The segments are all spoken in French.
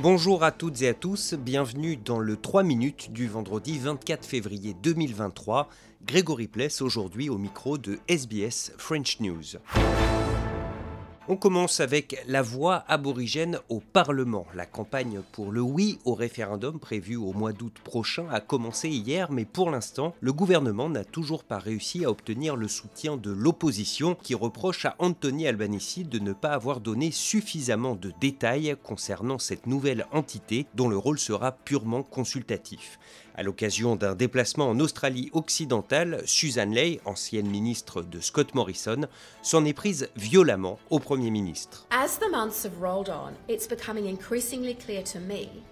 Bonjour à toutes et à tous, bienvenue dans le 3 minutes du vendredi 24 février 2023. Grégory Pless aujourd'hui au micro de SBS French News. On commence avec la voix aborigène au Parlement. La campagne pour le oui au référendum prévu au mois d'août prochain a commencé hier, mais pour l'instant, le gouvernement n'a toujours pas réussi à obtenir le soutien de l'opposition qui reproche à Anthony Albanese de ne pas avoir donné suffisamment de détails concernant cette nouvelle entité dont le rôle sera purement consultatif. À l'occasion d'un déplacement en Australie occidentale, Susan Ley, ancienne ministre de Scott Morrison, s'en est prise violemment au Premier ministre. As the months have rolled on, it's becoming increasingly clear to me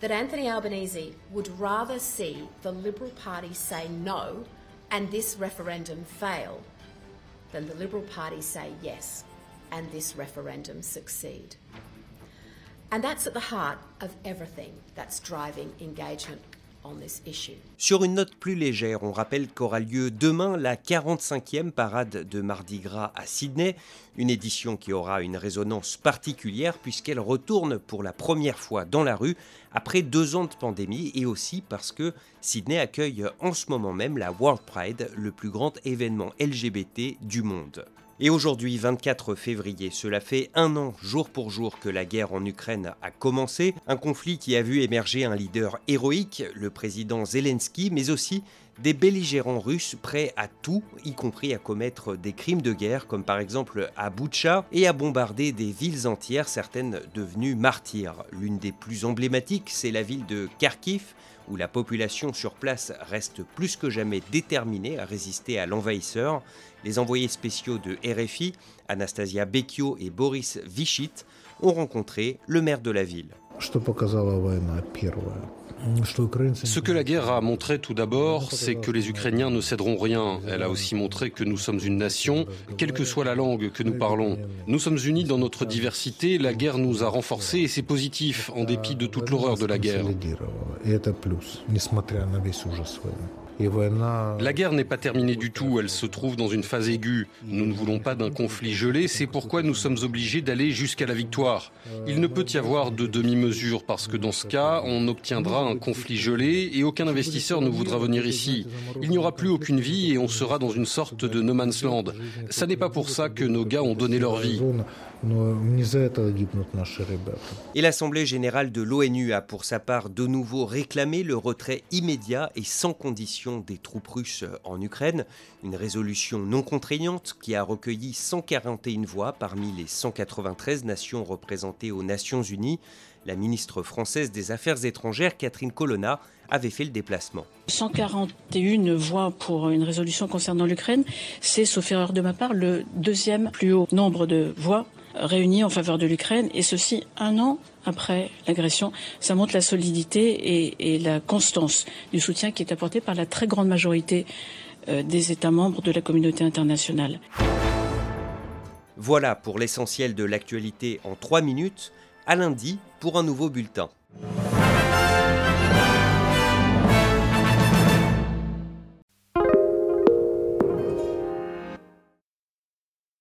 that Anthony Albanese would rather see the Liberal Party say no and this referendum fail than the Liberal Party say yes and this referendum succeed. And that's at the heart of everything that's driving engagement Sur une note plus légère, on rappelle qu'aura lieu demain la 45e parade de Mardi Gras à Sydney, une édition qui aura une résonance particulière puisqu'elle retourne pour la première fois dans la rue après deux ans de pandémie et aussi parce que Sydney accueille en ce moment même la World Pride, le plus grand événement LGBT du monde. Et aujourd'hui, 24 février, cela fait un an jour pour jour que la guerre en Ukraine a commencé, un conflit qui a vu émerger un leader héroïque, le président Zelensky, mais aussi des belligérants russes prêts à tout, y compris à commettre des crimes de guerre, comme par exemple à Boutcha, et à bombarder des villes entières, certaines devenues martyrs. L'une des plus emblématiques, c'est la ville de Kharkiv, où la population sur place reste plus que jamais déterminée à résister à l'envahisseur. Les envoyés spéciaux de RFI, Anastasia Bekio et Boris Vichit, ont rencontré le maire de la ville. Ce que la guerre a montré tout d'abord, c'est que les Ukrainiens ne céderont rien. Elle a aussi montré que nous sommes une nation, quelle que soit la langue que nous parlons. Nous sommes unis dans notre diversité, la guerre nous a renforcés et c'est positif, en dépit de toute l'horreur de la guerre. La guerre n'est pas terminée du tout, elle se trouve dans une phase aiguë. Nous ne voulons pas d'un conflit gelé, c'est pourquoi nous sommes obligés d'aller jusqu'à la victoire. Il ne peut y avoir de demi-mesure parce que dans ce cas, on obtiendra un conflit gelé et aucun investisseur ne voudra venir ici. Il n'y aura plus aucune vie et on sera dans une sorte de no man's land. Ça n'est pas pour ça que nos gars ont donné leur vie. Et l'Assemblée générale de l'ONU a pour sa part de nouveau réclamé le retrait immédiat et sans condition des troupes russes en Ukraine, une résolution non contraignante qui a recueilli 141 voix parmi les 193 nations représentées aux Nations Unies. La ministre française des Affaires étrangères, Catherine Colonna, avait fait le déplacement. 141 voix pour une résolution concernant l'Ukraine, c'est, sauf erreur de ma part, le deuxième plus haut nombre de voix réunis en faveur de l'Ukraine, et ceci un an après l'agression. Ça montre la solidité et, la constance du soutien qui est apporté par la très grande majorité euh, des États membres de la communauté internationale. Voilà pour l'essentiel de l'actualité en trois minutes. À lundi pour un nouveau bulletin.